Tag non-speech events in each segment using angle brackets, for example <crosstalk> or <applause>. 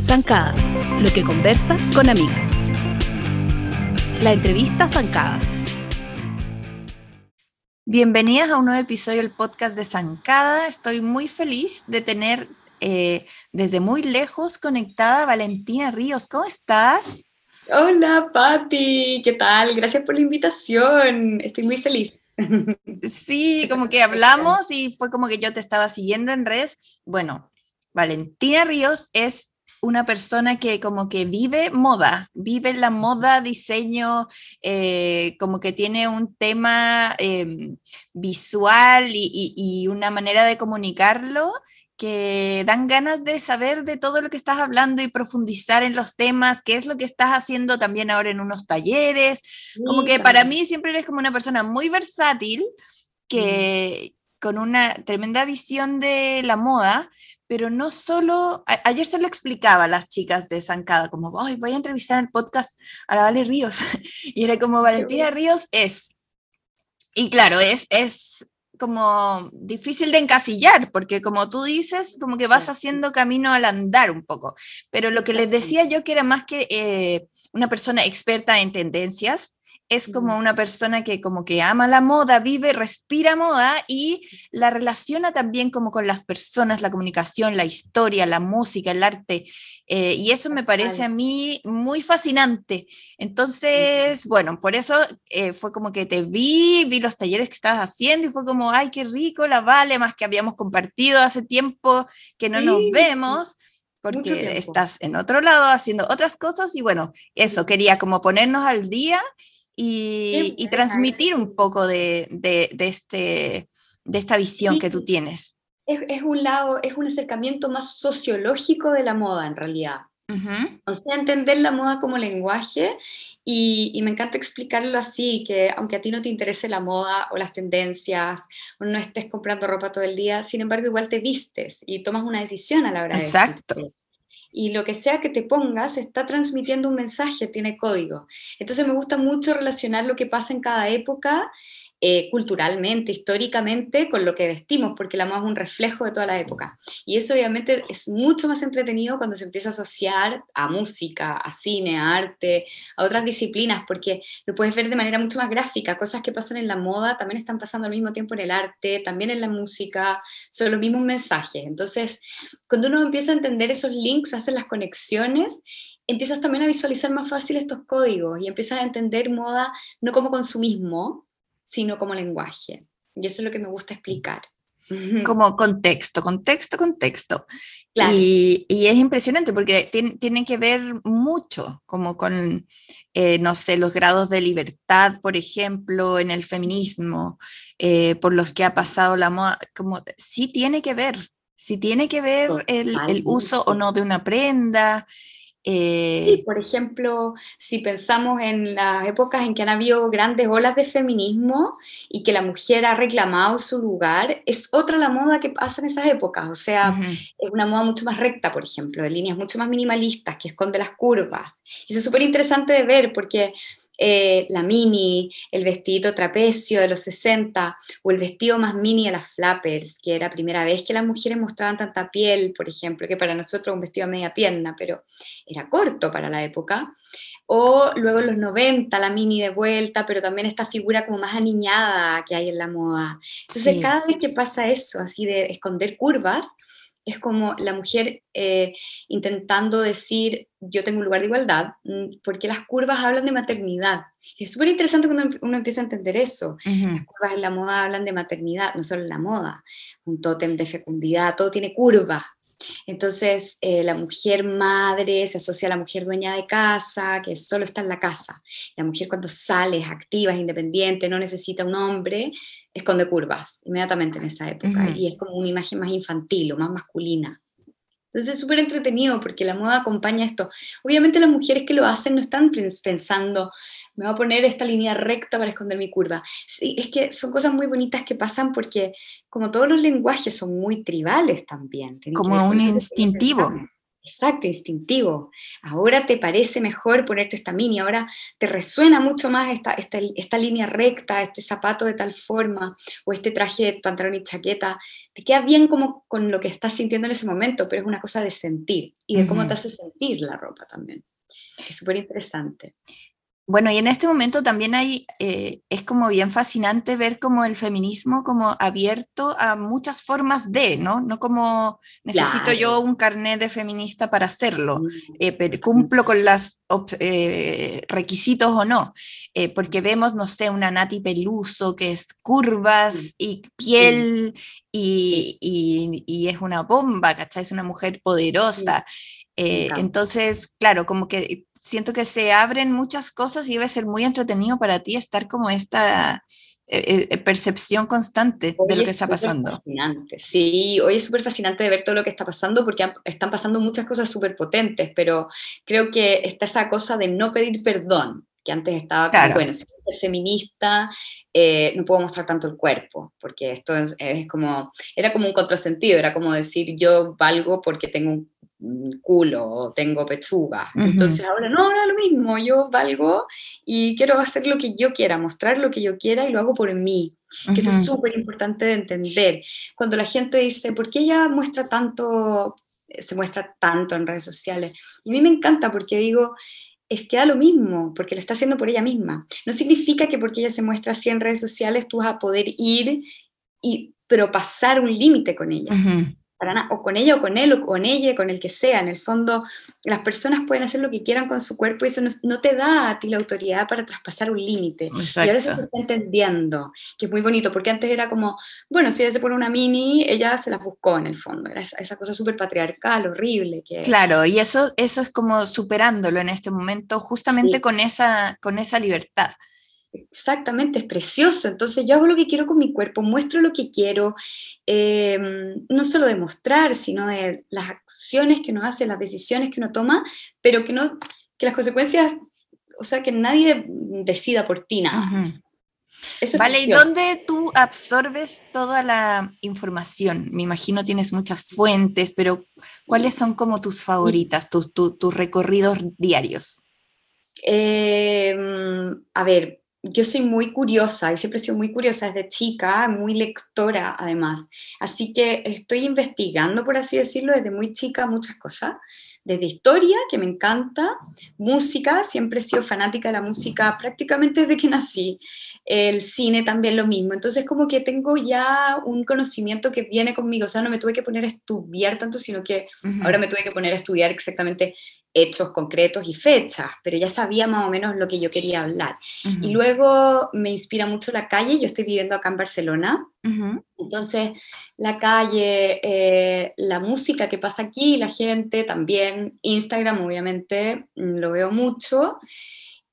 Zancada, lo que conversas con amigas. La entrevista Zancada. Bienvenidas a un nuevo episodio del podcast de Zancada. Estoy muy feliz de tener eh, desde muy lejos conectada a Valentina Ríos. ¿Cómo estás? Hola, Patti. ¿Qué tal? Gracias por la invitación. Estoy muy feliz. Sí, como que hablamos y fue como que yo te estaba siguiendo en redes. Bueno, Valentina Ríos es una persona que como que vive moda, vive la moda, diseño, eh, como que tiene un tema em, visual y, una manera de comunicarlo que dan ganas de saber de todo lo que estás hablando y profundizar en los temas, qué es lo que estás haciendo también ahora en unos talleres. Como que para mí siempre eres como una persona muy versátil, que con una tremenda visión de la moda, pero no solo, ayer se lo explicaba a las chicas de Zancada, como, voy a entrevistar en el podcast a la Vale Ríos, <laughs> y era como, Valentina Ríos es, y claro, es, es como difícil de encasillar, porque como tú dices, como que vas haciendo camino al andar un poco, pero lo que les decía yo que era más que eh, una persona experta en tendencias, es como una persona que como que ama la moda, vive, respira moda y la relaciona también como con las personas, la comunicación, la historia, la música, el arte. Eh, y eso me parece a mí muy fascinante. Entonces, bueno, por eso eh, fue como que te vi, vi los talleres que estabas haciendo y fue como, ay, qué rico, la vale, más que habíamos compartido hace tiempo que no nos vemos porque estás en otro lado haciendo otras cosas y bueno, eso, quería como ponernos al día y, transmitir un poco de, este, de esta visión que tú tienes. Es, un lado, es un acercamiento más sociológico de la moda en realidad. O sea, entender la moda como lenguaje y, me encanta explicarlo así, que aunque a ti no te interese la moda o las tendencias, o no estés comprando ropa todo el día, sin embargo igual te vistes y tomas una decisión a la hora Exacto. de y lo que sea que te pongas está transmitiendo un mensaje, tiene código. Entonces me gusta mucho relacionar lo que pasa en cada época eh, culturalmente, históricamente, con lo que vestimos, porque la moda es un reflejo de toda la época. Y eso obviamente es mucho más entretenido cuando se empieza a asociar a música, a cine, a arte, a otras disciplinas, porque lo puedes ver de manera mucho más gráfica. Cosas que pasan en la moda también están pasando al mismo tiempo en el arte, también en la música, son los mismos mensajes. Entonces, cuando uno empieza a entender esos links, hacer las conexiones, empiezas también a visualizar más fácil estos códigos y empiezas a entender moda no como consumismo, sino como lenguaje. Y eso es lo que me gusta explicar. Como contexto, contexto, contexto. Y, y, es impresionante porque tiene, tiene, que ver mucho, como con, eh, no sé, los grados de libertad, por ejemplo, en el feminismo, eh, por los que ha pasado la moda, como sí tiene que ver, sí tiene que ver el, el, uso o no de una prenda, eh, por ejemplo, si pensamos en las épocas en que han habido grandes olas de feminismo y que la mujer ha reclamado su lugar, es otra la moda que pasa en esas épocas. O sea, es una moda mucho más recta, por ejemplo, de líneas mucho más minimalistas, que esconde las curvas. Y eso es súper interesante de ver porque eh, la mini, el vestidito trapecio de los 60 o el vestido más mini de las flappers, que era primera vez que las mujeres mostraban tanta piel, por ejemplo, que para nosotros un vestido a media pierna, pero era corto para la época. O luego en los 90, la mini de vuelta, pero también esta figura como más aniñada que hay en la moda. Entonces, cada vez que pasa eso, así de esconder curvas, es como la mujer eh, intentando decir, yo tengo un lugar de igualdad, mm, porque las curvas hablan de maternidad. Es súper interesante cuando uno empieza a entender eso. Las curvas en la moda hablan de maternidad, no solo en la moda, un tótem de fecundidad, todo tiene curvas. Entonces, eh, la mujer madre se asocia a la mujer dueña de casa, que solo está en la casa. La mujer cuando sale es activa, es independiente, no necesita un hombre, esconde curvas inmediatamente en esa época. Y es como una imagen más infantil o más masculina. Entonces es súper entretenido porque la moda acompaña esto. Obviamente las mujeres que lo hacen no están pensando, me voy a poner esta línea recta para esconder mi curva. Sí, es que son cosas muy bonitas que pasan porque como todos los lenguajes son muy tribales también. Como un instintivo. Exacto, instintivo. Ahora te parece mejor ponerte esta mini, ahora te resuena mucho más esta, esta, esta, línea recta, este zapato de tal forma, o este traje de pantalón y chaqueta. Te queda bien como con lo que estás sintiendo en ese momento, pero es una cosa de sentir y de cómo te hace sentir la ropa también. Es súper interesante. Bueno, y en este momento también hay, eh, es como bien fascinante ver como el feminismo como abierto a muchas formas de, ¿no? No como necesito yo un carnet de feminista para hacerlo, mm, eh, pero cumplo con los eh, requisitos o no, porque vemos, no sé, una Nati Peluso que es curvas y piel y, y, y, es una bomba, ¿cachai? Es una mujer poderosa. Eh, entonces, claro, como que siento que se abren muchas cosas y debe ser muy entretenido para ti estar como esta eh, eh, percepción constante de lo que está pasando. Fascinante. Sí, hoy es súper fascinante de ver todo lo que está pasando porque están pasando muchas cosas súper potentes, pero creo que está esa cosa de no pedir perdón, que antes estaba como, bueno, si soy feminista, no puedo mostrar tanto el cuerpo, porque esto es, es, como, era como un contrasentido, era como decir yo valgo porque tengo un culo o tengo pechuga. Entonces ahora no, ahora lo mismo, yo valgo y quiero hacer lo que yo quiera, mostrar lo que yo quiera y lo hago por mí. Que eso es súper importante de entender. Cuando la gente dice, ¿por qué ella muestra tanto, se muestra tanto en redes sociales? Y a mí me encanta porque digo, es que da lo mismo, porque lo está haciendo por ella misma. No significa que porque ella se muestra así en redes sociales tú vas a poder ir y pero pasar un límite con ella o con ella o con él o con ella, con el que sea. En el fondo, las personas pueden hacer lo que quieran con su cuerpo y eso no, te da a ti la autoridad para traspasar un límite. Y ahora se está entendiendo, que es muy bonito, porque antes era como, bueno, si ella se pone una mini, ella se la buscó en el fondo. Era esa, cosa súper patriarcal, horrible. Que... Claro, y eso, eso es como superándolo en este momento, justamente con, esa, con esa libertad. Exactamente, es precioso. Entonces yo hago lo que quiero con mi cuerpo, muestro lo que quiero, em, no solo de mostrar, sino de las acciones que uno hace, las decisiones que uno toma, pero que, no, que las consecuencias, o sea, que nadie decida por ti nada. vale, ¿y dónde tú absorbes toda la información? Me imagino tienes muchas fuentes, pero ¿cuáles son como tus favoritas, tus, tus recorridos diarios? Em, a ver, yo soy muy curiosa y siempre he sido muy curiosa desde chica, muy lectora además. Así que estoy investigando, por así decirlo, desde muy chica muchas cosas desde historia, que me encanta, música, siempre he sido fanática de la música prácticamente desde que nací, el cine también lo mismo, entonces como que tengo ya un conocimiento que viene conmigo, o sea, no me tuve que poner a estudiar tanto, sino que ahora me tuve que poner a estudiar exactamente hechos concretos y fechas, pero ya sabía más o menos lo que yo quería hablar. Y luego me inspira mucho la calle, yo estoy viviendo acá en Barcelona, entonces la calle, eh, la música que pasa aquí, la gente también, Instagram obviamente mm, lo veo mucho,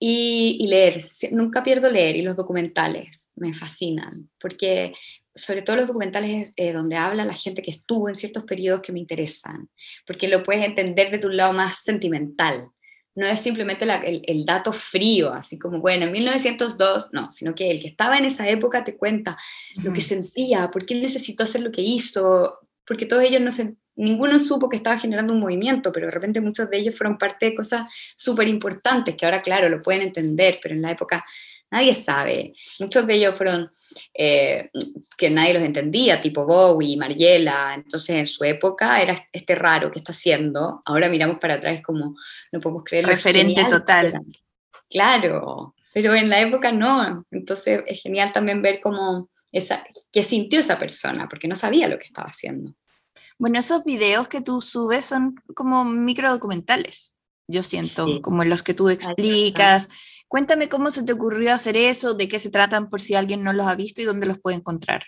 y, leer, nunca pierdo leer, y los documentales me fascinan, porque sobre todo los documentales eh, donde habla la gente que estuvo en ciertos periodos que me interesan, porque lo puedes entender de tu lado más sentimental. No es simplemente el, dato frío, así como, bueno, en 1902, no, sino que el que estaba en esa época te cuenta lo que sentía, por qué necesitó hacer lo que hizo, porque todos ellos no se, ninguno supo que estaba generando un movimiento, pero de repente muchos de ellos fueron parte de cosas súper importantes que ahora, claro, lo pueden entender, pero en la época nadie sabe. Muchos de ellos fueron eh, que nadie los entendía, tipo Bowie, Mariela. Entonces, en su época era este raro que está haciendo. Ahora miramos para atrás como no podemos creer. Referente total. Claro, pero en la época no. Entonces, es genial también ver cómo esa, qué sintió esa persona, porque no sabía lo que estaba haciendo. Bueno, esos videos que tú subes son como micro documentales, yo siento, como los que tú explicas. Cuéntame cómo se te ocurrió hacer eso, de qué se tratan por si alguien no los ha visto y dónde los puede encontrar.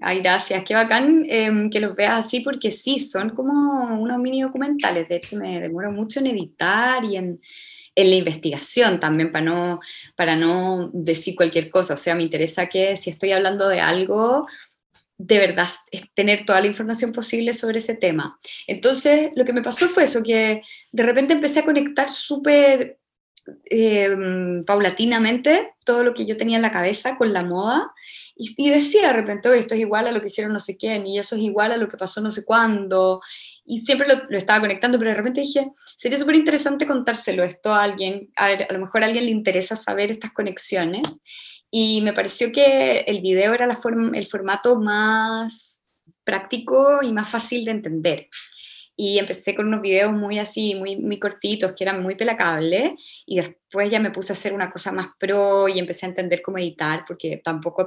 Ay, gracias, qué bacán em, que los veas así porque sí, son como unos mini documentales, de hecho me demoro mucho en editar y en, en la investigación también para no, para no decir cualquier cosa, o sea, me interesa que si estoy hablando de algo, de verdad tener toda la información posible sobre ese tema. Entonces, lo que me pasó fue eso, que de repente empecé a conectar súper em, paulatinamente todo lo que yo tenía en la cabeza con la moda y, decía de repente, esto es igual a lo que hicieron no sé quién y eso es igual a lo que pasó no sé cuándo y siempre lo, estaba conectando, pero de repente dije, sería súper interesante contárselo esto a alguien, a, lo mejor a alguien le interesa saber estas conexiones y me pareció que el video era la forma, el formato más práctico y más fácil de entender y empecé con unos videos muy así, muy, muy cortitos, que eran muy pelacables, y después ya me puse a hacer una cosa más pro y empecé a entender cómo editar, porque tampoco,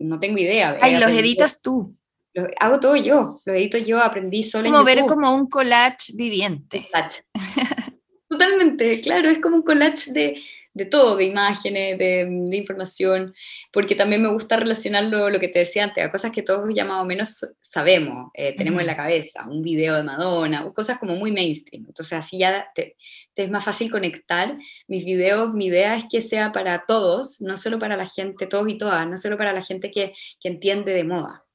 no tengo idea. Ay, los editas tú. Los hago todo yo, los edito yo, aprendí solo Como ver como un collage viviente. Collage. <laughs> Totalmente, claro, es como un collage de, de todo, de imágenes, de, de, información, porque también me gusta relacionarlo, lo que te decía antes, a cosas que todos ya más o menos sabemos, eh, tenemos en la cabeza, un video de Madonna, cosas como muy mainstream. Entonces así ya te, te, es más fácil conectar. Mis videos, mi idea es que sea para todos, no solo para la gente, todos y todas, no solo para la gente que, que entiende de moda.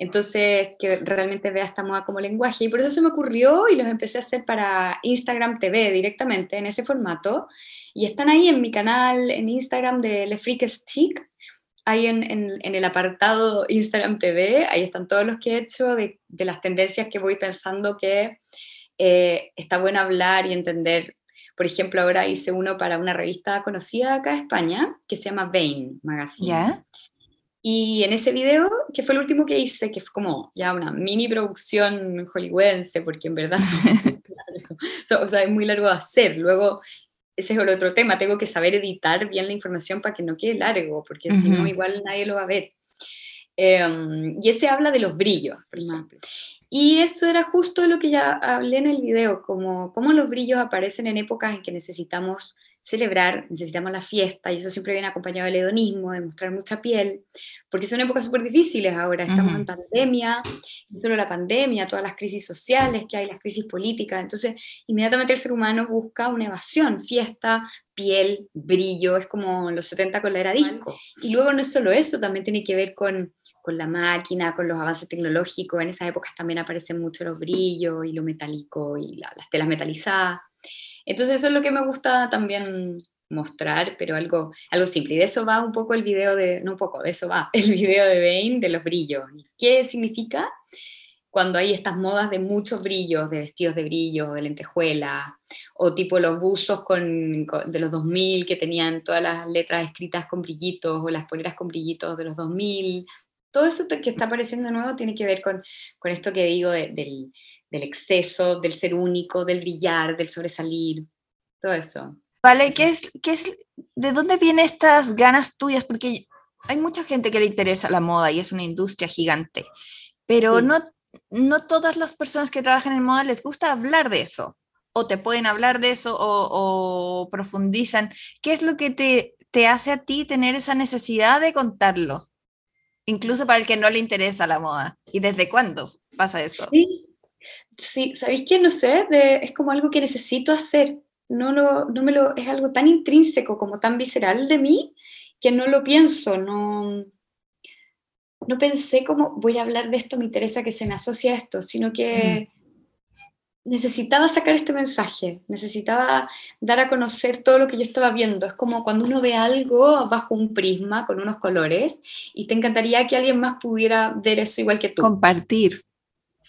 Entonces, que realmente vea esta moda como lenguaje. Y por eso se me ocurrió y los empecé a hacer para Instagram TV directamente, en ese formato. Y están ahí en mi canal en Instagram de Le Freaks Chic. Ahí en, en, el apartado Instagram TV, ahí están todos los que he hecho de, de las tendencias que voy pensando que eh, está bueno hablar y entender. Por ejemplo, ahora hice uno para una revista conocida acá en España que se llama Vain Magazine. Y en ese video, que fue el último que hice, que fue como ya una mini producción hollywoodense, porque en verdad <laughs> o sea, es muy largo de hacer. Luego, ese es el otro tema, tengo que saber editar bien la información para que no quede largo, porque si no, igual nadie lo va a ver. Em, y ese habla de los brillos, Y eso era justo lo que ya hablé en el video, como cómo los brillos aparecen en épocas en que necesitamos celebrar, necesitamos la fiesta, y eso siempre viene acompañado del hedonismo, de mostrar mucha piel, porque son épocas súper difíciles ahora, estamos en pandemia, no solo la pandemia, todas las crisis sociales que hay, las crisis políticas, entonces inmediatamente el ser humano busca una evasión, fiesta, piel, brillo, es como los 70 con la era disco. Y luego no es solo eso, también tiene que ver con con la máquina, con los avances tecnológicos, en esas épocas también aparecen mucho los brillos y lo metálico y las telas metalizadas. Entonces eso es lo que me gusta también mostrar, pero algo, algo simple. Y de eso va un poco el video de, no un poco, de eso va <laughs> el video de Bain de los brillos. ¿Qué significa? Cuando hay estas modas de muchos brillos, de vestidos de brillo, de lentejuela, o tipo los buzos con, de los 2000 que tenían todas las letras escritas con brillitos, o las poleras con brillitos de los 2000. Todo eso que está apareciendo de nuevo tiene que ver con, con esto que digo del, del exceso, del ser único, del brillar, del sobresalir, todo eso. Vale, ¿qué es, qué es, ¿de dónde vienen estas ganas tuyas? Porque hay mucha gente que le interesa la moda y es una industria gigante, pero no, no todas las personas que trabajan en moda les gusta hablar de eso, o te pueden hablar de eso, o, o profundizan. ¿Qué es lo que te, te hace a ti tener esa necesidad de contarlo? Incluso para el que no le interesa la moda. ¿Y desde cuándo pasa eso? Sí, Sí, ¿sabéis qué? No sé, es como algo que necesito hacer. No, lo, no me lo, es algo tan intrínseco, como tan visceral de mí, que no lo pienso, no, no pensé como voy a hablar de esto, me interesa que se me asocie a esto, sino que necesitaba sacar este mensaje, necesitaba dar a conocer todo lo que yo estaba viendo. Es como cuando uno ve algo bajo un prisma con unos colores y te encantaría que alguien más pudiera ver eso igual que tú. Compartir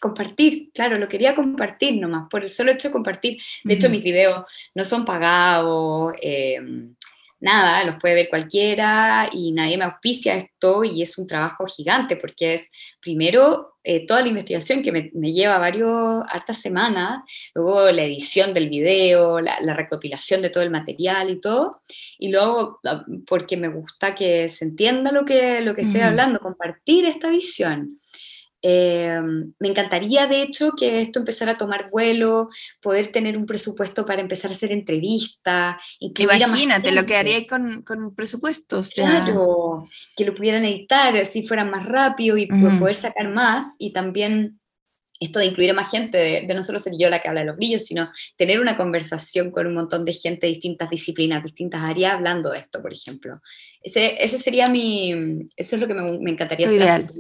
compartir, claro, lo quería compartir nomás, por el solo hecho de compartir. De hecho, mis videos no son pagados, em, nada, los puede ver cualquiera y nadie me auspicia esto y es un trabajo gigante porque es primero eh, toda la investigación que me, lleva varios, hartas semanas, luego la edición del video, la, recopilación de todo el material y todo, y luego porque me gusta que se entienda lo que, lo que estoy hablando, compartir esta visión. Em, me encantaría, de hecho, que esto empezara a tomar vuelo, poder tener un presupuesto para empezar a hacer entrevistas. Imagínate lo que haría con, con presupuestos. Claro, que lo pudieran editar, así fueran más rápido y poder sacar más. Y también esto de incluir a más gente, de, no solo ser yo la que habla de los brillos, sino tener una conversación con un montón de gente de distintas disciplinas, distintas áreas, hablando de esto, por ejemplo. Ese, ese sería mi, eso es lo que me, me encantaría hacer. Ideal.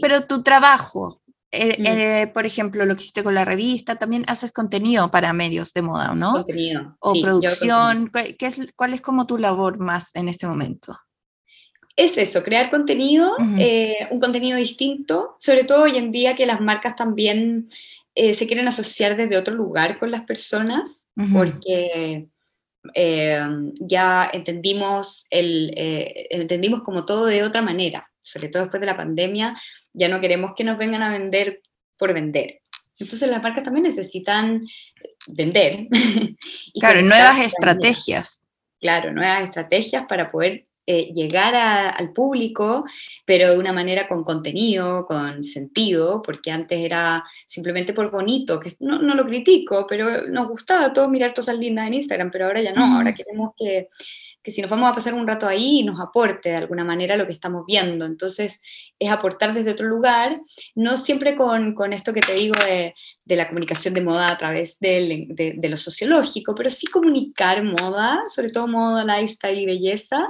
Pero tu trabajo, eh, Mm. eh, por ejemplo, lo que hiciste con la revista, también haces contenido para medios de moda, ¿no? Contenido. O sí, producción, ¿cuál, qué es, ¿cuál es como tu labor más en este momento? es eso, crear contenido, eh, un contenido distinto, sobre todo hoy en día que las marcas también se quieren asociar desde otro lugar con las personas, porque eh, ya entendimos, el, eh, entendimos como todo de otra manera, sobre todo después de la pandemia, ya no queremos que nos vengan a vender por vender. Entonces las marcas también necesitan vender. <laughs> y Claro, nuevas estrategias. claro, nuevas estrategias para poder eh, llegar a- al público, pero de una manera con contenido, con sentido, porque antes era simplemente por bonito, que no, no lo critico, pero nos gustaba todo mirar cosas lindas en Instagram, pero ahora ya no, ahora queremos que, que si nos vamos a pasar un rato ahí, nos aporte de alguna manera lo que estamos viendo. Entonces, es aportar desde otro lugar, no siempre con, con esto que te digo de, la comunicación de moda a través de, de lo sociológico, pero sí comunicar moda, sobre todo moda, lifestyle y belleza,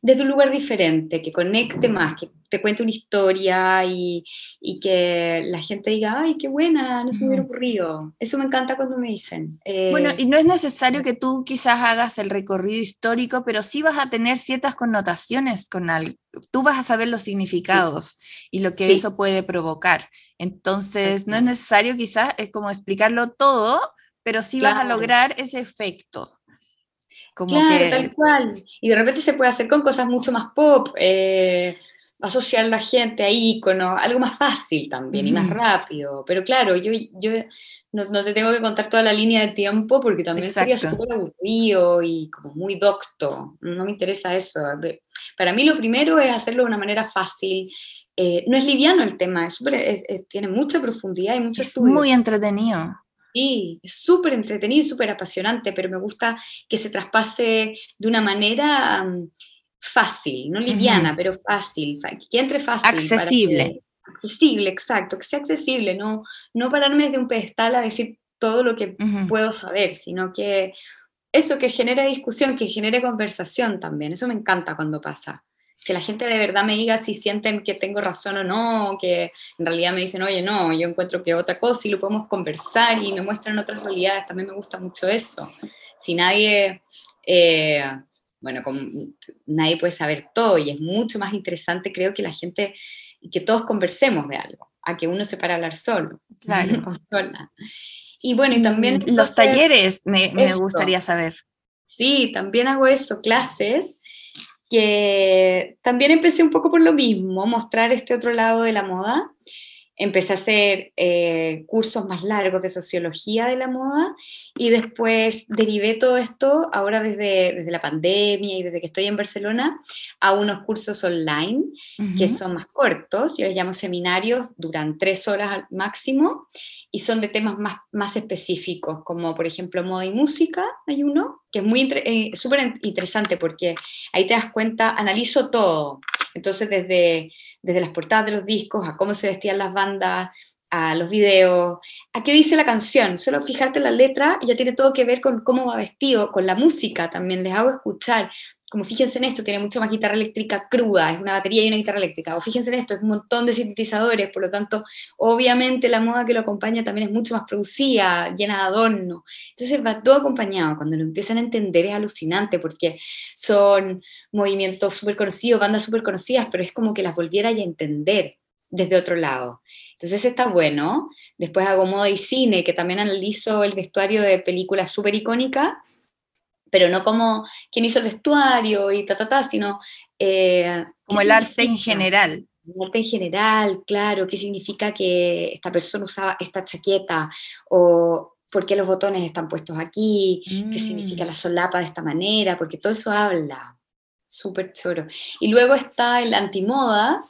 desde un lugar diferente, que conecte más, que te cuente una historia y, y que la gente diga, ay, qué buena, no se me hubiera ocurrido. Eso me encanta cuando me dicen. Eh, Bueno, y no es necesario que tú quizás hagas el recorrido histórico, pero sí vas a tener ciertas connotaciones con algo. Tú vas a saber los significados y lo que Sí. eso puede provocar. Entonces, no es necesario quizás es como explicarlo todo, pero sí vas a lograr ese efecto. Como Claro, que tal cual. Y de repente se puede hacer con cosas mucho más pop, eh, asociar a la gente a íconos, algo más fácil también y más rápido. Pero claro, yo, yo no, no te tengo que contar toda la línea de tiempo porque también sería Exacto. súper aburrido y como muy docto. No me interesa eso. Para mí lo primero es hacerlo de una manera fácil. Eh, no es liviano el tema, es súper- es- es- tiene mucha profundidad y mucho es estudio. muy entretenido. Sí, es súper entretenido y súper apasionante, pero me gusta que se traspase de una manera mm, fácil, no liviana, Ujú. pero fácil, que entre fácil. Accesible. que- accesible, exacto, que sea accesible, no, no pararme desde un pedestal a decir todo lo que Ujú. puedo saber, sino que eso que genere discusión, que genere conversación también, eso me encanta cuando pasa. Que la gente de verdad me diga si sienten que tengo razón o no, que en realidad me dicen, oye, no, yo encuentro que otra cosa y lo podemos conversar y me muestran otras realidades, también me gusta mucho eso. Si nadie, eh, bueno, como nadie puede saber todo y es mucho más interesante, creo que la gente, que todos conversemos de algo, a que uno se para a hablar solo. Claro. <laughs> o sola. Y bueno, y también... Los entonces, talleres me, me gustaría saber. Sí, también hago eso, clases, que también empecé un poco por lo mismo, mostrar este otro lado de la moda. Empecé a hacer eh, cursos más largos de sociología de la moda y después derivé todo esto, ahora desde, desde la pandemia y desde que estoy en Barcelona, a unos cursos online que Ujú. son más cortos, yo les llamo seminarios, duran tres horas al máximo y son de temas más, más específicos, como por ejemplo moda y música, hay uno, que es muy eh, súper in- interesante porque ahí te das cuenta, analizo todo, entonces desde, desde las portadas de los discos, a cómo se vestían las bandas, a los videos, a qué dice la canción, solo fijarte en la letra ya tiene todo que ver con cómo va vestido, con la música también, les hago escuchar, como fíjense en esto, tiene mucho más guitarra eléctrica cruda, es una batería y una guitarra eléctrica, o fíjense en esto, es un montón de sintetizadores, por lo tanto, obviamente la moda que lo acompaña también es mucho más producida, llena de adorno, entonces va todo acompañado, cuando lo empiezan a entender es alucinante, porque son movimientos súper conocidos, bandas súper conocidas, pero es como que las volviera a entender desde otro lado. Entonces está bueno. Después hago moda y cine, que también analizo el vestuario de películas súper icónicas, pero no como quién hizo el vestuario y ta, ta, ta, sino... eh, Como ¿qué el arte en general. El arte en general, claro, qué significa que esta persona usaba esta chaqueta o por qué los botones están puestos aquí, qué significa Mm. la solapa de esta manera, porque todo eso habla. Súper choro. Y luego está el antimoda,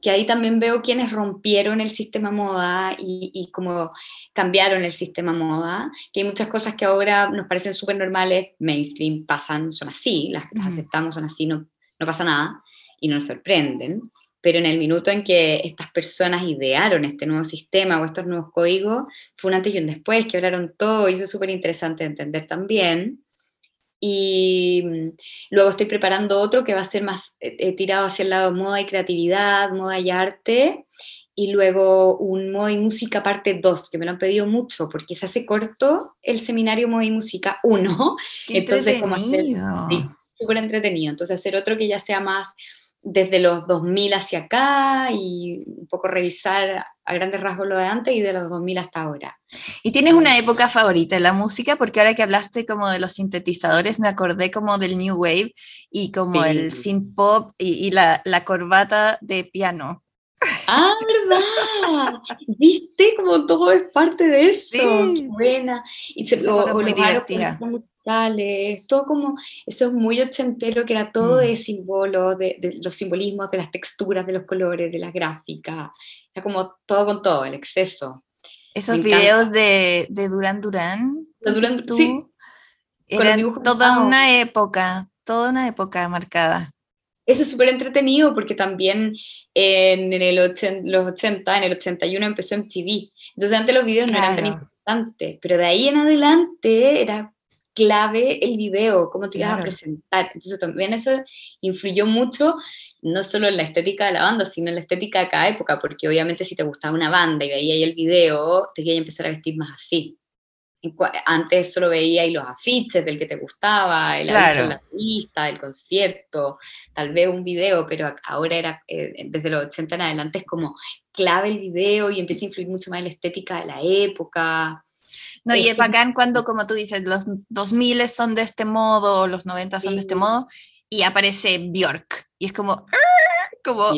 que ahí también veo quienes rompieron el sistema moda y, y cómo cambiaron el sistema moda, que hay muchas cosas que ahora nos parecen súper normales, mainstream, pasan, son así, las, aceptamos, son así, no, no pasa nada y no nos sorprenden, pero en el minuto en que estas personas idearon este nuevo sistema o estos nuevos códigos, fue un antes y un después, que hablaron todo y eso es súper interesante de entender también. Y mm, luego estoy preparando otro que va a ser más eh, eh, tirado hacia el lado moda y creatividad, moda y arte. y luego un Moda y Música parte 2, que me lo han pedido mucho, porque se hace corto el seminario Moda y Música 1. <laughs> Entonces, como hacer, sí, súper entretenido. Entonces, hacer otro que ya sea más desde los 2000 hacia acá y un poco revisar a grandes rasgos lo de antes y de los 2000 hasta ahora. ¿Y tienes una época favorita en la música? Porque ahora que hablaste como de los sintetizadores, me acordé como del New Wave y como el synth pop y, la, la, corbata de piano. Ah, ¿verdad? ¿Viste? Como todo es parte de eso. Sí. buena. Y se, o, muy divertida todo como, eso es muy ochentero, que era todo mm. de símbolos, de, los simbolismos, de las texturas, de los colores, de la gráfica, era como todo con todo, el exceso. Esos videos de, de Duran Duran, Duran sí. eran toda una época, toda una época marcada. Eso es súper entretenido porque también en, el los 80, en el 81 empezó MTV. Entonces antes los videos no eran tan importantes, pero de ahí en adelante era clave el video, cómo te ibas a presentar. Entonces también eso influyó mucho, no solo en la estética de la banda, sino en la estética de cada época, porque obviamente si te gustaba una banda y veía el video, te iba a empezar a vestir más así. Antes solo veía ahí los afiches del que te gustaba, el claro. de la lista, del concierto, tal vez un video, pero ahora era eh, desde los 80 en adelante es como clave el video y empieza a influir mucho más en la estética de la época. No, y es bacán cuando, como tú dices, los 2000 son de este modo, los 90 son de este modo, y aparece Bjork. Y es como, como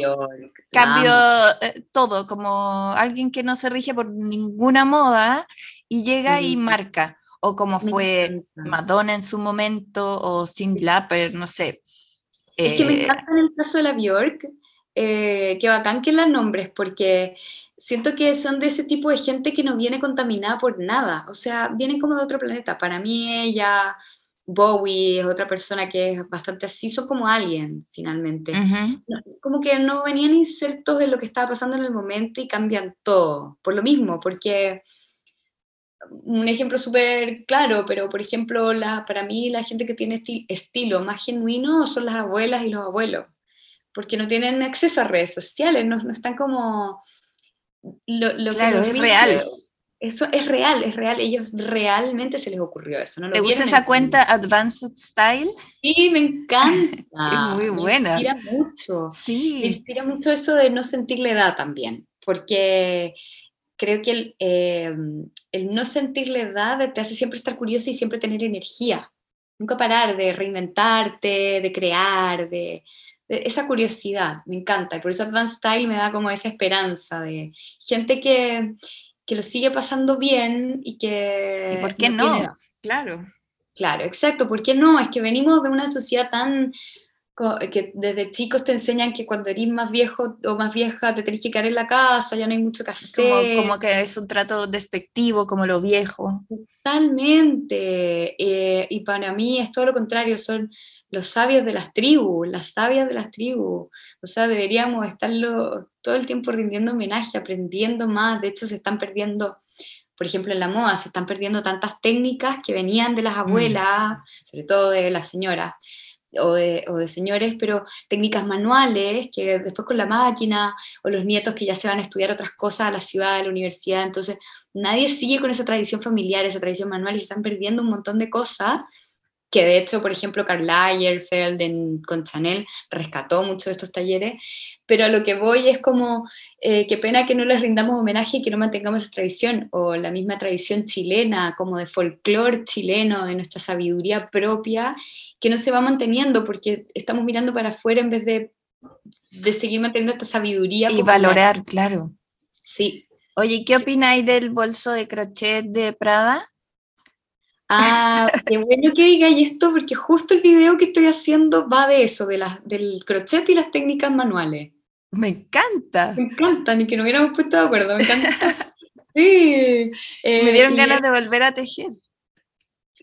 cambio eh, todo, como alguien que no se rige por ninguna moda y llega y marca. O como fue Madonna en su momento, o Cindy Lauper, no sé. Es que me eh, encanta en el caso de la Bjork, eh, qué bacán que la nombres, porque siento que son de ese tipo de gente que no viene contaminada por nada, o sea, vienen como de otro planeta. Para mí ella, Bowie es otra persona que es bastante así, son como alguien finalmente. Como que no venían insertos en lo que estaba pasando en el momento y cambian todo, por lo mismo, porque un ejemplo súper claro, pero por ejemplo, la, para mí la gente que tiene estilo más genuino son las abuelas y los abuelos porque no tienen acceso a redes sociales, no, no están como... Lo, claro, es real. Eso es real, es real. Ellos realmente se les ocurrió eso. ¿no? ¿Te gusta esa cuenta Advanced Style? Sí, me encanta. <laughs> es muy buena. Me inspira mucho. Sí. Me inspira mucho eso de no sentir la edad también, porque creo que el, eh, el no sentir la edad te hace siempre estar curioso y siempre tener energía. Nunca parar de reinventarte, de crear, de, esa curiosidad, me encanta. Y por eso Advanced Style me da como esa esperanza de gente que, que lo sigue pasando bien y que... ¿Y por qué no? Claro. Claro, exacto. ¿Por qué no? Es que venimos de una sociedad tan que desde chicos te enseñan que cuando eres más viejo o más vieja te tenés que quedar en la casa, ya no hay mucho que hacer. Como, que es un trato despectivo, como lo viejo. Totalmente. Eh, y para mí es todo lo contrario, son los sabios de las tribus, las sabias de las tribus. O sea, deberíamos estarlo todo el tiempo rindiendo homenaje, aprendiendo más. De hecho, se están perdiendo, por ejemplo, en la moda, se están perdiendo tantas técnicas que venían de las mm. abuelas, sobre todo de las señoras. O de, o de, señores, pero técnicas manuales, que después con la máquina, o los nietos que ya se van a estudiar otras cosas a la ciudad, a la universidad, entonces nadie sigue con esa tradición familiar, esa tradición manual, y se están perdiendo un montón de cosas que de hecho, por ejemplo, Karl Lagerfeld con Chanel rescató mucho de estos talleres, pero a lo que voy es como, eh, qué pena que no les rindamos homenaje y que no mantengamos esa tradición, o la misma tradición chilena, como de folclore chileno, de nuestra sabiduría propia, que no se va manteniendo porque estamos mirando para afuera en vez de, de seguir manteniendo esta sabiduría. Y valorar, claro. Sí. Oye, ¿qué opináis del bolso de crochet de Prada? Ah, qué bueno que digáis esto porque justo el video que estoy haciendo va de eso, de del crochet y las técnicas manuales. Me encanta. Me encanta, ni que no hubiéramos puesto de acuerdo, me encanta. <laughs> sí. me dieron eh, ganas de volver a tejer.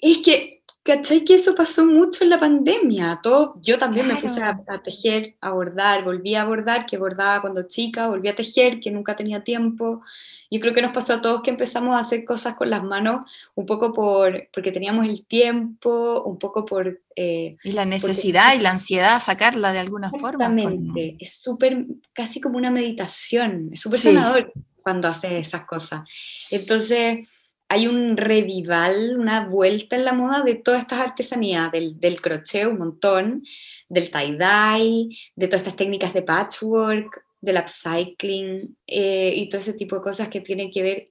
Es que ¿cachai? Que eso pasó mucho en la pandemia. Todo, yo también me puse a, tejer, a bordar, volví a bordar, que bordaba cuando chica, volví a tejer, que nunca tenía tiempo. Yo creo que nos pasó a todos que empezamos a hacer cosas con las manos, un poco por, porque teníamos el tiempo, un poco por... Eh, y la necesidad y la ansiedad, sacarla de alguna forma. Exactamente, es súper, casi como una meditación, es súper sanador cuando haces esas cosas. Entonces hay un revival, una vuelta en la moda de todas estas artesanías, del, del crochet un montón, del tie-dye, de todas estas técnicas de patchwork, del upcycling eh, y todo ese tipo de cosas que tienen que ver,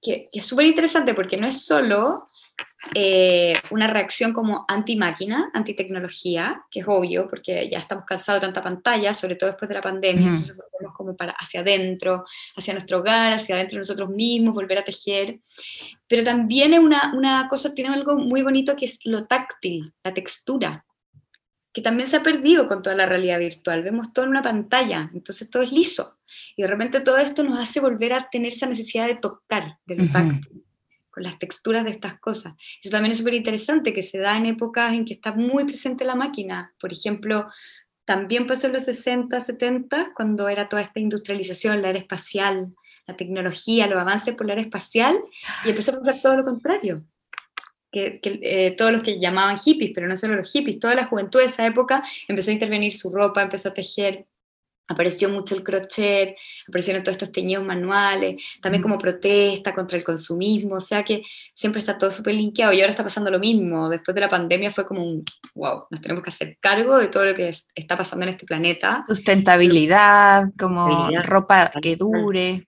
que, que es súper interesante porque no es solo eh, una reacción como anti-máquina, anti-tecnología, que es obvio, porque ya estamos cansados de tanta pantalla, sobre todo después de la pandemia, entonces volvemos como para hacia adentro, hacia nuestro hogar, hacia adentro de nosotros mismos, volver a tejer. Pero también es una, una cosa, tiene algo muy bonito que es lo táctil, la textura, que también se ha perdido con toda la realidad virtual. Vemos todo en una pantalla, entonces todo es liso. Y de repente todo esto nos hace volver a tener esa necesidad de tocar, de lo táctil con las texturas de estas cosas. Eso también es súper interesante, que se da en épocas en que está muy presente la máquina. Por ejemplo, también pasó en los 60, 70, cuando era toda esta industrialización, la era espacial, la tecnología, los avances por la era espacial, y empezó a pasar todo lo contrario. Que, eh, todos los que llamaban hippies, pero no solo los hippies, toda la juventud de esa época empezó a intervenir su ropa, empezó a tejer apareció mucho el crochet, aparecieron todos estos teñidos manuales, también como protesta contra el consumismo, o sea que siempre está todo súper linkeado y ahora está pasando lo mismo. Después de la pandemia fue como un, wow, nos tenemos que hacer cargo de todo lo que está pasando en este planeta. Sustentabilidad, como ropa que dure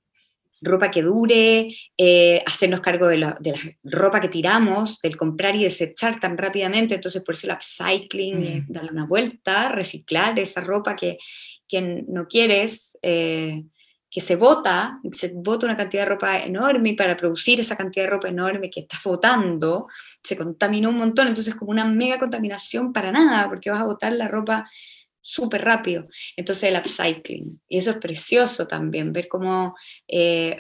ropa que dure, eh, hacernos cargo de la, de la, ropa que tiramos, del comprar y desechar tan rápidamente, entonces por eso el upcycling, mm. darle una vuelta, reciclar esa ropa que, que no quieres, eh, que se bota, se bota una cantidad de ropa enorme y para producir esa cantidad de ropa enorme que estás botando, se contaminó un montón, entonces como una mega contaminación para nada, porque vas a botar la ropa súper rápido. Entonces el upcycling, y eso es precioso también, ver cómo... Eh,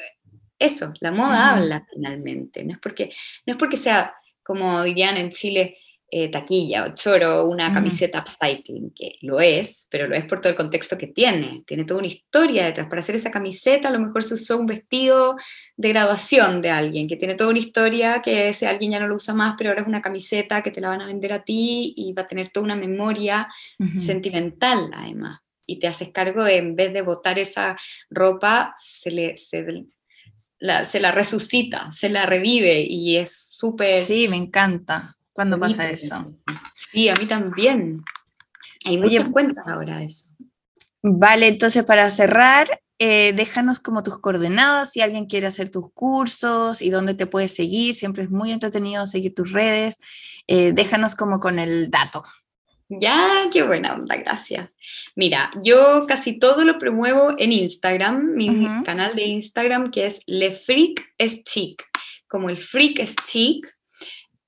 eso, la moda habla finalmente, no es, porque, no es porque sea, como dirían en Chile, eh, taquilla o choro una camiseta upcycling, que lo es, pero lo es por todo el contexto que tiene. Tiene toda una historia detrás. Para hacer esa camiseta a lo mejor se usó un vestido de graduación de alguien, que tiene toda una historia que ese alguien ya no lo usa más, pero ahora es una camiseta que te la van a vender a ti y va a tener toda una memoria sentimental además. Y te haces cargo de, en vez de botar esa ropa, se, le, se, la, se la resucita, se la revive y es súper... Sí, me encanta cuando pasa eso. Sí, a mí también. Hay muchas cuentas ahora de eso. Vale, entonces para cerrar, eh, déjanos como tus coordenadas si alguien quiere hacer tus cursos y dónde te puedes seguir. Siempre es muy entretenido seguir tus redes. Eh, déjanos como con el dato. Ya, qué buena onda, gracias. Mira, yo casi todo lo promuevo en Instagram, mi canal de Instagram que es Le Freak es Chic. Como el freak es chic,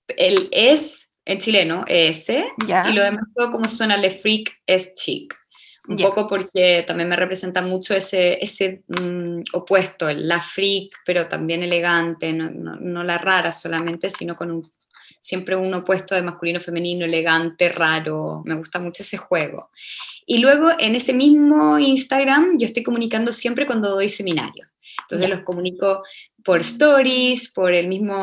el es en chileno, es, y lo demás todo como suena le freak es chic. Un poco porque también me representa mucho ese, ese mm, opuesto, la freak, pero también elegante, no, no, la rara solamente, sino con un, siempre un opuesto de masculino, femenino, elegante, raro. Me gusta mucho ese juego. Y luego en ese mismo Instagram yo estoy comunicando siempre cuando doy seminarios. Entonces los comunico por stories, por el mismo,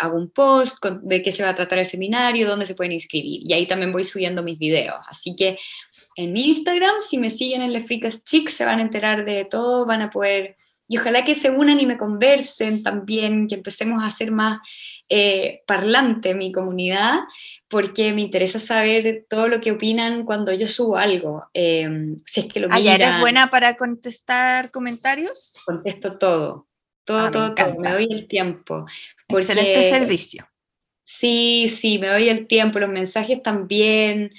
hago un post de qué se va a tratar el seminario, dónde se pueden inscribir. Y ahí también voy subiendo mis videos. Así que en Instagram, si me siguen en Lefricas Chicks, se van a enterar de todo, van a poder, y ojalá que se unan y me conversen también, que empecemos a hacer más eh, parlante mi comunidad, porque me interesa saber todo lo que opinan cuando yo subo algo. Eh, si es que lo ah, eres buena para contestar comentarios? Contesto todo. Todo, ah, todo, me todo. Me doy el tiempo. Excelente servicio. Sí, sí, me doy el tiempo, los mensajes también,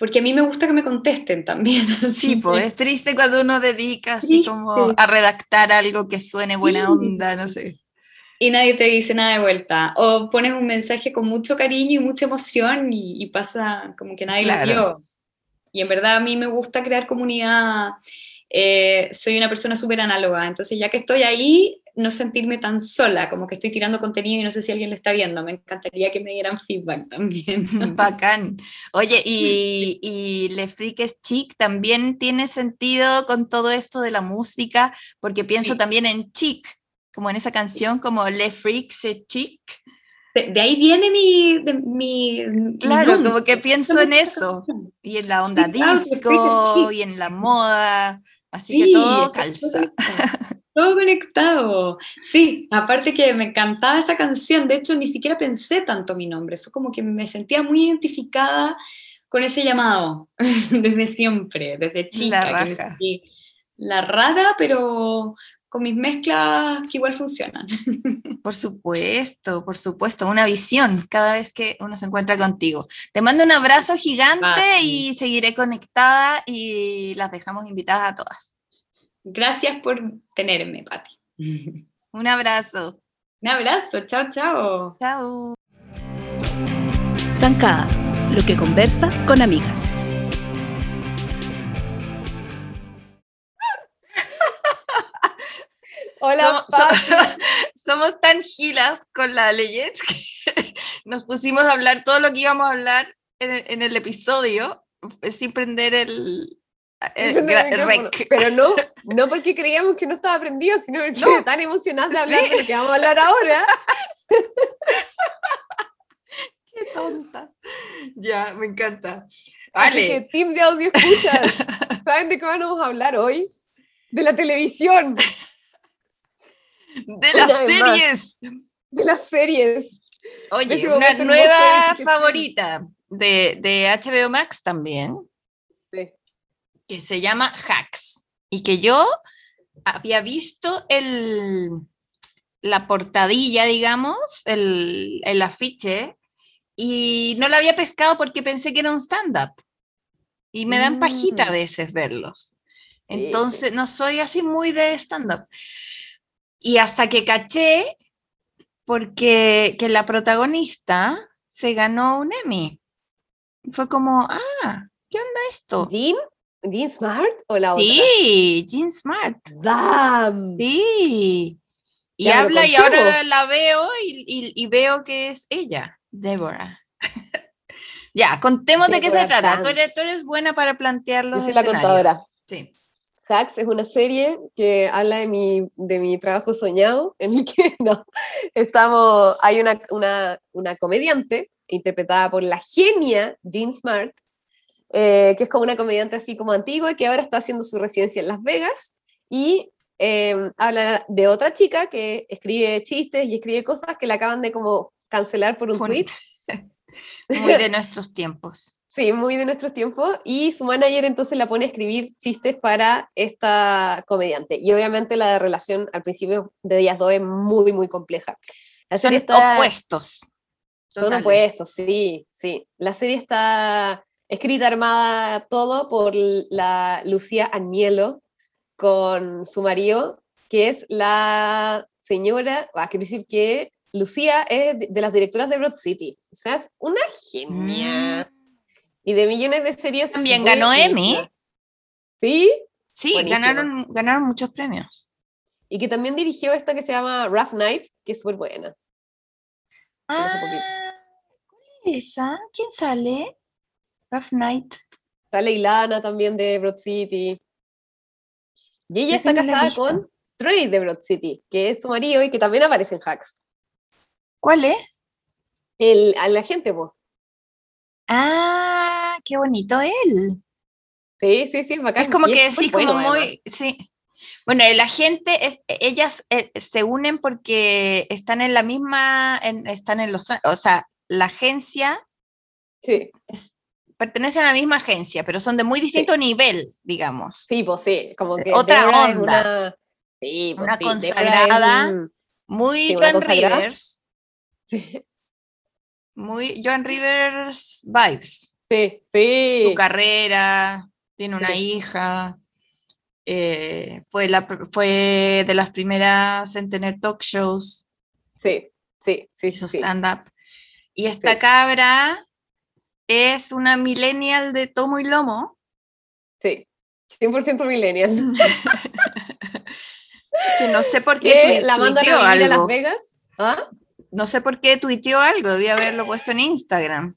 porque a mí me gusta que me contesten también. <laughs> Sí, pues es triste cuando uno dedica así como a redactar algo que suene buena onda, no sé. Y nadie te dice nada de vuelta. O pones un mensaje con mucho cariño y mucha emoción y, pasa como que nadie lo vio. Y en verdad a mí me gusta crear comunidad eh, soy una persona súper análoga, entonces ya que estoy ahí, no sentirme tan sola, como que estoy tirando contenido y no sé si alguien lo está viendo. Me encantaría que me dieran feedback también. <laughs> Bacán. Oye, y, <laughs> y Le Freak es chic también tiene sentido con todo esto de la música, porque pienso también en chic, como en esa canción, como Le Freak es chic. De, ahí viene mi... mi claro, como que pienso en eso, y en la onda disco, y en la moda, así que todo calza. Todo conectado. Sí, aparte que me encantaba esa canción, de hecho ni siquiera pensé tanto mi nombre, fue como que me sentía muy identificada con ese llamado, <laughs> desde siempre, desde chica. La raja. La rara, pero con mis mezclas que igual funcionan. <laughs> Por supuesto, por supuesto, una visión cada vez que uno se encuentra contigo. Te mando un abrazo gigante y seguiré conectada y las dejamos invitadas a todas. Gracias por tenerme, Pati. Un abrazo. Un abrazo, chao, chao. Chao. Zancada, lo que conversas con amigas. <laughs> Hola, <laughs> somos, tan gilas con la Leyet que <laughs> nos pusimos a hablar todo lo que íbamos a hablar en el episodio sin prender el, eh, pero no, <laughs> no porque creíamos que no estaba aprendido, sino porque no. tan emocionante de hablar de lo que vamos a hablar ahora. <laughs> Qué tonta. Ya, me encanta. Vale. team de audio escuchas, <laughs> ¿saben de qué vamos a hablar hoy? De la televisión. De las series. De las series. Oye, una nueva favorita de, de HBO Max también que se llama Hacks y que yo había visto el, la portadilla, digamos, el, el afiche, y no la había pescado porque pensé que era un stand-up. Y me dan pajita a mm. veces verlos. Entonces, no soy así muy de stand-up. Y hasta que caché, porque que la protagonista se ganó un Emmy. Fue como, ah, ¿qué onda esto? ¿Jim? ¿Jean Smart o la otra? Sí, Jean Smart. ¡Damn! Sí. Y habla y ahora la veo y, veo que es ella, Deborah. <laughs> ya, contemos de qué se trata. Tú eres, buena para plantearlo. Yo soy la contadora. Sí. Hacks es una serie que habla de mi, de mi trabajo soñado, en el que <laughs> no, estamos, hay una, una, una comediante interpretada por la genia Jean Smart, eh, que es como una comediante así como antigua, que ahora está haciendo su residencia en Las Vegas, y eh, habla de otra chica que escribe chistes y escribe cosas que la acaban de como cancelar por un tweet. <laughs> Muy de <laughs> nuestros tiempos. Sí, muy de nuestros tiempos. Y su manager entonces la pone a escribir chistes para esta comediante. Y obviamente la relación al principio de ellas dos es muy, muy compleja. Son opuestos. Son opuestos, sí, sí. La serie está escrita armada todo por la Lucía Anielo con su marido, que es la señora, va a decir que Lucía es de las directoras de Broad City, o sea, es una genia. Mm. Y de millones de series. También ganó Emmy. ¿Sí? Sí, ganaron, ganaron muchos premios. Y que también dirigió esta que se llama Rough Night, que es súper buena. Ah, ¿Cuál es esa? ¿Quién sale? Rough Night. Sale Ilana también de Broad City. Y ella está casada con Trey de Broad City, que es su marido y que también aparece en Hacks. ¿Cuál es? El, a la gente, vos. Ah, qué bonito él. Sí, sí, sí, Es como que sí, como muy, sí. Bueno, la gente, es, ellas eh, se unen porque están en la misma, están en los, o sea, la agencia sí pertenecen a la misma agencia, pero son de muy distinto nivel, digamos. Sí, pues sí, como que otra onda. Una, sí, pues una consagrada, muy Joan Rivers. Sí. Muy Joan Rivers vibes. Sí, sí. Su carrera, tiene una hija. Eh, fue, la, fue de las primeras en tener talk shows. Sí, sí, sí. Su stand-up. Y esta cabra es una millennial de tomo y lomo. Sí, 100% millennial. <laughs> Que no sé por qué la mandan a vivir a Las algo. Vegas. ¿Ah? No sé por qué tuiteó algo, debía haberlo puesto en Instagram.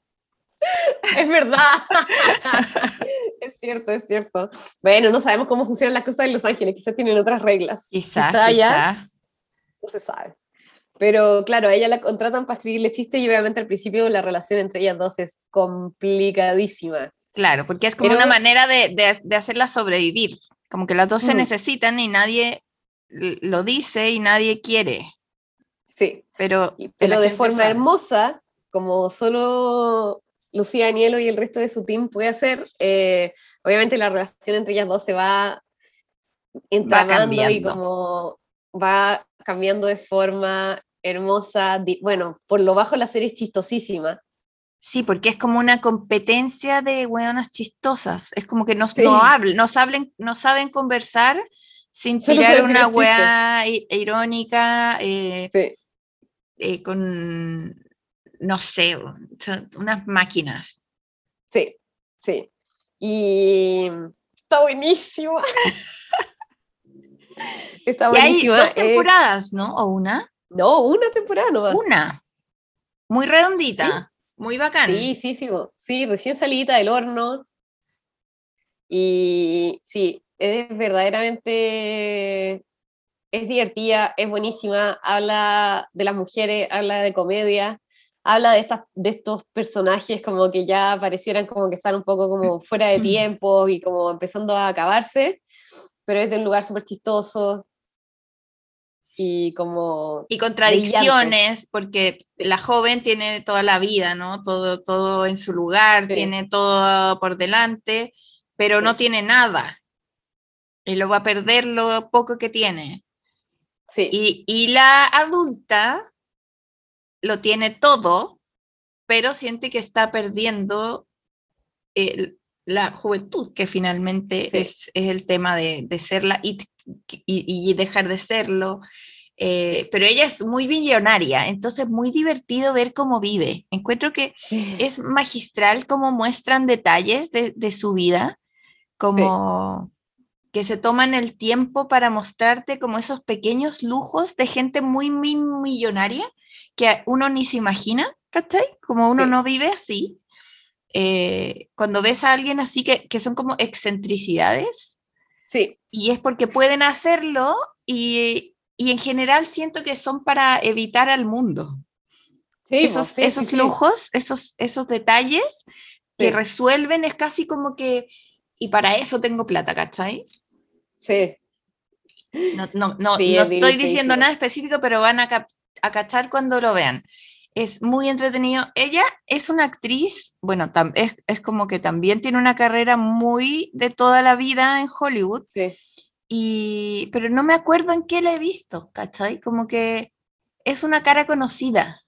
<laughs> Es verdad. <laughs> es cierto, es cierto. Bueno, no sabemos cómo funcionan las cosas en Los Ángeles, quizás tienen otras reglas. Quizás, Quizá ya- quizás. no se sabe. Pero claro, a ella la contratan para escribirle chistes y obviamente al principio la relación entre ellas dos es complicadísima. Claro, porque es como Pero- una manera de, de, de hacerla sobrevivir. Como que las dos se necesitan y nadie lo dice y nadie quiere. Sí, Pero, y- pero de forma sabe. hermosa, como solo Lucía Anielo y el resto de su team puede hacer, eh, obviamente la relación entre ellas dos se va entramando y cambiando. como va cambiando de forma hermosa. Bueno, por lo bajo la serie es chistosísima. Sí, porque es como una competencia de hueonas chistosas. Es como que no, Sí. no, hablan, no, saben, no saben conversar sin tirar una i- irónica eh, Sí. eh, con, no sé, unas máquinas. Sí, sí. Y está buenísima. <laughs> está Y hay dos eh, temporadas, ¿no? ¿O una? no, una temporada nomás. Una. Muy redondita, muy bacán. Sí, sí, sí, sí, recién salida del horno. Y sí, es verdaderamente, es divertida, es buenísima, habla de las mujeres, habla de comedia, habla de, estas, de estos personajes como que ya parecieran como que están un poco como fuera de <clears throat> tiempo y como empezando a acabarse, pero es de un lugar súper chistoso y como... Y contradicciones, porque la joven tiene toda la vida, ¿no? Todo, todo en su lugar, Sí. tiene todo por delante, pero no tiene nada. Y lo va a perder lo poco que tiene. Sí, Y, y la adulta lo tiene todo, pero siente que está perdiendo el- la juventud, que finalmente Sí. es, es el tema de, de serla y, y- y dejar de serlo. Eh, pero ella es muy millonaria, entonces muy divertido ver cómo vive. Encuentro que es magistral cómo muestran detalles de, de su vida, como que se toman el tiempo para mostrarte como esos pequeños lujos de gente muy, muy millonaria que uno ni se imagina, ¿cachai? Como uno no vive así. Eh, cuando ves a alguien así que, que son como excentricidades, sí, y es porque pueden hacerlo y, y en general siento que son para evitar al mundo sí, esos, sí, esos sí. lujos, esos, esos detalles que resuelven, es casi como que, y para eso tengo plata, ¿cachai? Sí, No, no, no, no es estoy diciendo divertidísimo. nada específico, pero van a, cap- a cachar cuando lo vean. Es muy entretenido. Ella es una actriz, bueno, es, es como que también tiene una carrera muy de toda la vida en Hollywood, sí. y, pero no me acuerdo en qué la he visto, ¿cachai? Como que es una cara conocida.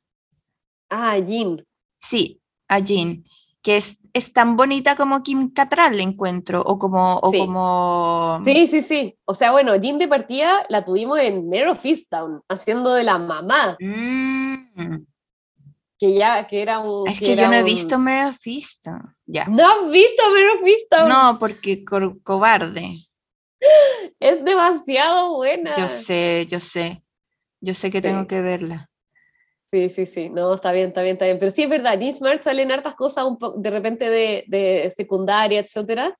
Ah, Jean. Sí, a Jean, que es, es tan bonita como Kim Cattrall, le encuentro, o como... O Sí. como Sí, sí, sí. O sea, bueno, Jean de partida la tuvimos en Mare of Easttown, haciendo de la mamá, Mm, que ya, que era un... es que, yo era no he un- visto of Easttown, Ya. ¿No has visto of Easttown? No, porque co- cobarde. <gasps> Es demasiado buena. Yo sé, yo sé. Yo sé que tengo Sí. que verla. Sí, sí, sí. No, está bien, está bien, está bien. Pero sí es verdad, Jean Smart sale en hartas cosas un po- de repente de, de secundaria, etcétera.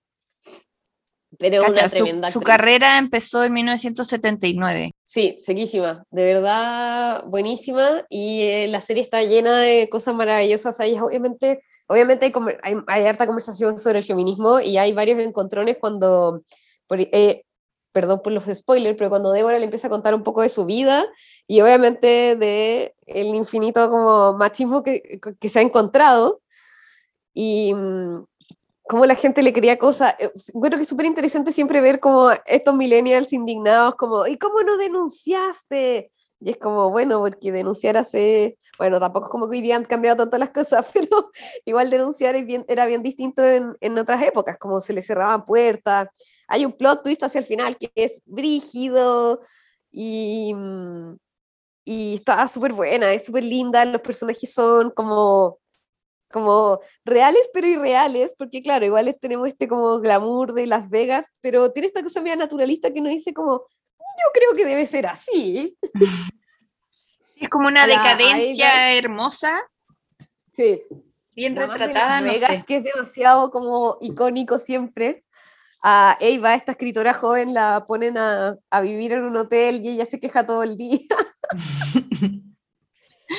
Pero Cacha, una su, tremenda su actriz. carrera empezó en 1979. Sí, sequísima, de verdad buenísima. Y eh, la serie está llena de cosas maravillosas. Hay, obviamente, obviamente hay, hay, hay harta conversación sobre el feminismo y hay varios encontrones cuando, eh, perdón por los spoilers, pero cuando Débora le empieza a contar un poco de su vida y obviamente de el infinito como machismo que, que se ha encontrado. Y mm, cómo la gente le quería cosas. Eh, Bueno, que es súper interesante siempre ver como estos millennials indignados, como, ¿y cómo no denunciaste? Y es como, bueno, porque denunciar hace, bueno, tampoco es como que hoy día han cambiado tanto las cosas, <laughs> pero igual denunciar era bien distinto en, en otras épocas, como se le cerraban puertas. Hay un plot twist hacia el final que es brígido y, mm, y está súper buena, es súper linda, los personajes son como como reales pero irreales, porque claro, igual tenemos este como glamour de Las Vegas, pero tiene esta cosa media naturalista que nos dice como, yo creo que debe ser así. <laughs> Es como una la- decadencia hermosa, Sí. bien La retratada, Las no Vegas, sé. que es demasiado como icónico siempre. A Eva, esta escritora joven, la ponen a, a vivir en un hotel y ella se queja todo el día. <laughs>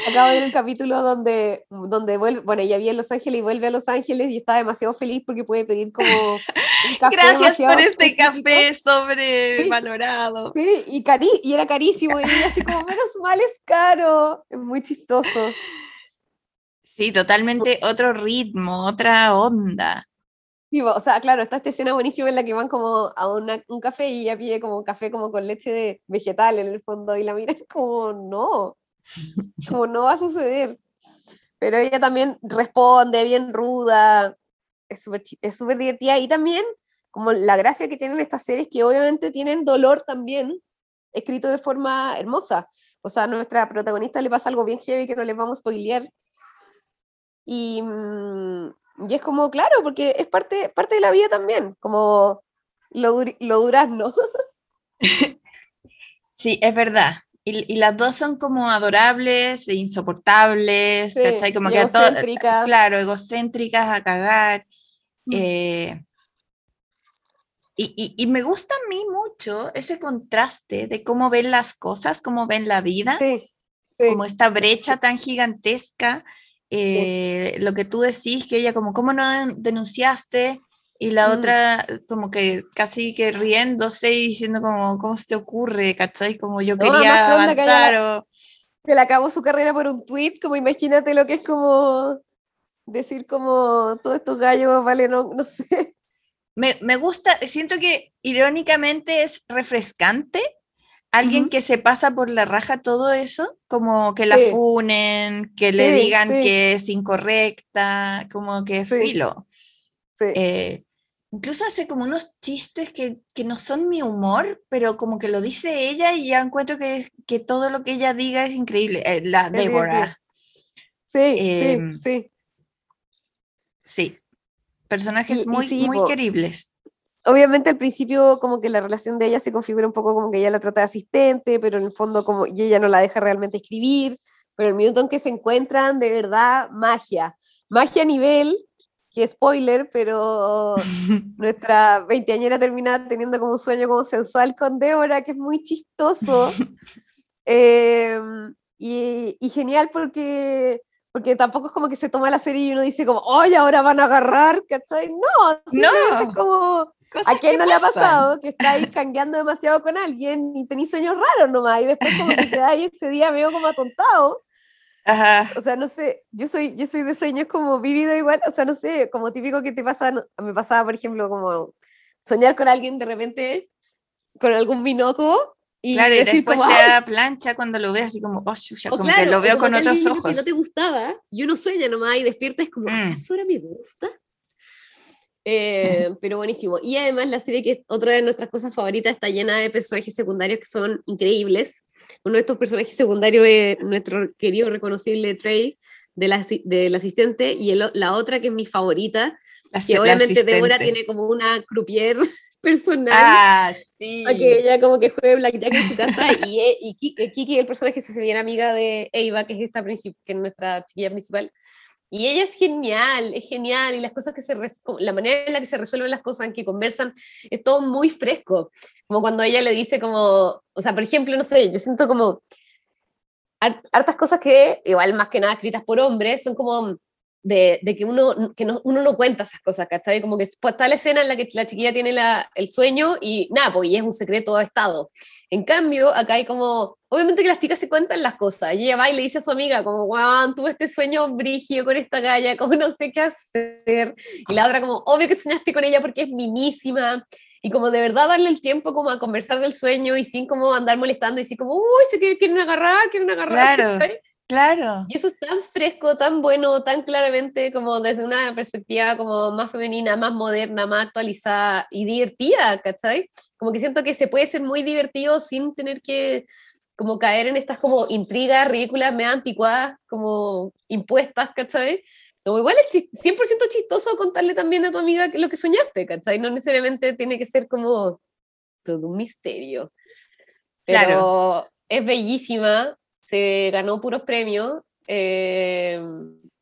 Acabo de ver un capítulo donde, donde vuelve, bueno, ella vive en Los Ángeles y vuelve a Los Ángeles y está demasiado feliz porque puede pedir como un <laughs> café Gracias por este específico. café sobrevalorado. Sí, y, cari y era carísimo y ella así como, menos mal es caro. Es muy chistoso. Sí, totalmente otro ritmo, otra onda. Sí, o sea, claro, está esta escena buenísima en la que van como a una- un café y ella pide como café como con leche de vegetal en el fondo y la mira es como, no, como no va a suceder. Pero ella también responde bien ruda, es súper es divertida y también como la gracia que tienen estas series que obviamente tienen dolor también, escrito de forma hermosa. O sea, a nuestra protagonista le pasa algo bien heavy que no les vamos a spoilear. Y, mm, y es como, claro, porque es parte, parte de la vida también, como lo, lo durazno. <laughs> Sí, es verdad. Y, y las dos son como adorables e insoportables, Sí, ¿cachai? Como que egocéntricas. claro, egocéntricas a cagar. Mm. eh, y, y- y me gusta a mí mucho ese contraste de cómo ven las cosas, cómo ven la vida, Sí, sí, como esta brecha tan gigantesca. eh, Lo que tú decís, que ella como, ¿cómo no den- denunciaste? Y la Mm. otra como que casi que riéndose y diciendo como, ¿cómo se te ocurre? ¿Cachai? Como yo No, quería ¿qué onda que avanzar o... se le acabó su carrera por un tweet, como imagínate lo que es como decir como todos estos gallos, vale, no, no sé. Me, me gusta, siento que irónicamente es refrescante alguien que se pasa por la raja todo eso, como que la Sí. funen, que le digan sí. que es incorrecta, como que Sí. filo. Sí, Eh, incluso hace como unos chistes que, que no son mi humor, pero como que lo dice ella y ya encuentro que, que todo lo que ella diga es increíble. Eh, la divertido. Deborah, sí, em, sí, sí. sí. Personajes Y- y muy, sí, muy po. queribles. Obviamente al principio como que la relación de ella se configura un poco como que ella la trata de asistente, pero en el fondo como y ella no la deja realmente escribir, pero el minuto en que se encuentran, de verdad, magia. Magia a nivel, que spoiler, pero <laughs> nuestra veinteañera termina teniendo como un sueño como sensual con Débora, que es muy chistoso. <laughs> Em, y, y genial porque, porque tampoco es como que se toma la serie y uno dice como, ¡ay, ahora van a agarrar! ¿Cachai? No, simplemente es No. como, Cosas ¿a quién no le ha pasan. pasado que está ahí cangueando demasiado con alguien y tenéis sueños raros nomás y después como que quedáis <laughs> ese día medio como atontado? Ajá. O sea, no sé, yo soy, yo soy de sueños como vivido igual, o sea, no sé, como típico que te pasa, me pasaba, por ejemplo, como soñar con alguien de repente, con algún binoco, y Claro, y después como, te da plancha cuando lo ves así como, oh, chucha", o como que claro, lo o veo con que otros ojos. que no te gustaba, y uno sueña nomás y despierta y es como, Mm. ¿acaso ahora me gusta? Eh, pero buenísimo. Y además la serie que es otra de nuestras cosas favoritas está llena de personajes secundarios que son increíbles. Uno de estos personajes secundarios es nuestro querido reconocible Trey del, asi- del asistente y el la otra que es mi favorita, La que la obviamente Débora tiene como una croupier <laughs> personal. Ah, sí. que ella como que juegue Blackjack en su casa y, e- y Ki- Kiki, el personaje se bien amiga de Eva, que es esta que es nuestra chiquilla principal. Y ella es genial, es genial, y las cosas que se, la manera en la que se resuelven las cosas, en que conversan, es todo muy fresco. Como cuando ella le dice como, o sea, por ejemplo, no sé, yo siento como har- hartas cosas que, igual más que nada escritas por hombres, son como de, de que, uno, que no, uno no cuenta esas cosas, ¿cachai? Como que pues, está la escena en la que la chiquilla tiene la, el sueño y nada, pues y es un secreto de Estado. En cambio, acá hay como, obviamente que las chicas se cuentan las cosas, y ella va y le dice a su amiga, como, weón, tuve este sueño brigio con esta galla, como no sé qué hacer, y la otra como, obvio que soñaste con ella porque es minísima, y como de verdad darle el tiempo como a conversar del sueño y sin como andar molestando y así como, uy, se quieren, quieren agarrar, quieren agarrar, Claro. ¿cachai? Claro. Y eso es tan fresco, tan bueno, tan claramente como desde una perspectiva como más femenina, más moderna, más actualizada y divertida, ¿cachai? Como que siento que se puede ser muy divertido sin tener que como caer en estas como intrigas ridículas, medio anticuadas, como impuestas, ¿cachai? Como igual es chis- 100% chistoso contarle también a tu amiga lo que soñaste, ¿cachai? No necesariamente tiene que ser como todo un misterio. Pero Claro. es bellísima, se ganó puros premios. eh,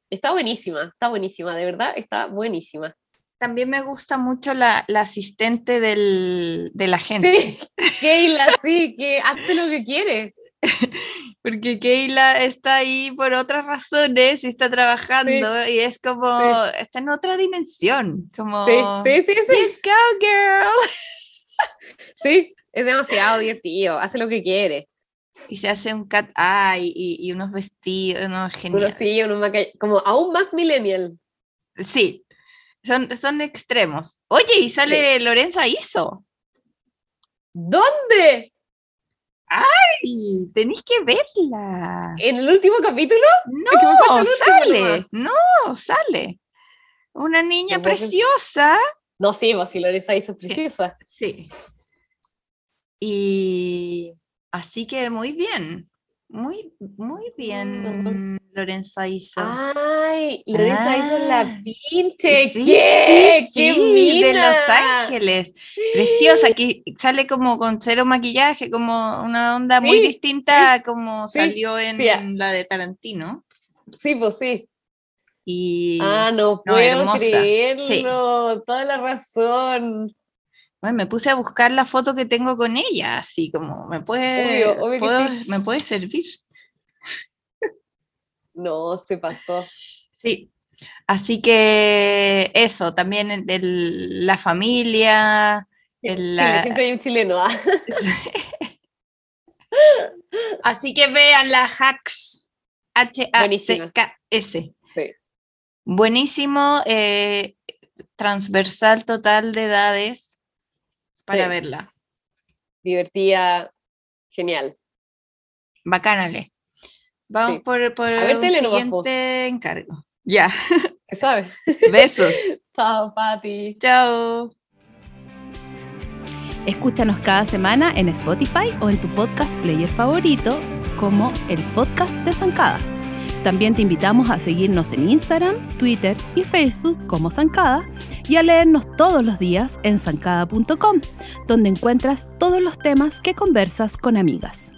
está buenísima, está buenísima, de verdad, está buenísima. También me gusta mucho la, la asistente del, de la gente. Sí, <laughs> Keila, sí, que hace lo que quiere. <laughs> Porque Keila está ahí por otras razones y está trabajando y es como, está en otra dimensión, como, Sí, sí, sí, sí. "Let's go girl. Sí, es demasiado divertido, hace lo que quiere. Y se hace un cat eye y, y unos vestidos, no, Uno genial. sí, uno como aún más millennial. Sí, son, son extremos. Oye, y sale Lorenza Iso. ¿Dónde? ¡Ay! Tenéis que verla. ¿En el último capítulo? No, sale. No, sale. Una niña preciosa. No, sí, pues si Lorenza hizo preciosa. Sí. Y así que muy bien. Muy, muy bien, Lorenza Iso. Ay, Lorenza hizo la Ah, pinte. Sí, ¿Qué? sí, ¡Qué sí, de mina! Los Ángeles. Preciosa, que sale como con cero maquillaje, como una onda muy distinta como salió en la de Tarantino. Sí, pues sí. Y Ah, no no, puedo hermosa. creerlo. Toda la razón. Bueno, me puse a buscar la foto que tengo con ella, así como, ¿me puede, Obvio, obvio que puedo- sí. ¿me puede servir? No, se pasó. Sí. Así que eso, también el- el- la familia, el- Chile, la- siempre hay un chileno. ah. <laughs> Así que vean la Hacks. H-A-C-K-S. Sí. Buenísimo, eh, transversal total de edades para Sí. verla. Divertida, genial. Bacánale. Vamos Sí. por, por po. siguiente encargo. Ya, <laughs> ¿Qué sabes? <laughs> besos. <laughs> Chao, Pati. Chao. Escúchanos cada semana en Spotify o en tu podcast player favorito como el podcast de Zancada. También te invitamos a seguirnos en Instagram, Twitter y Facebook como Zancada y a leernos todos los días en zancada.com, donde encuentras todos los temas que conversas con amigas.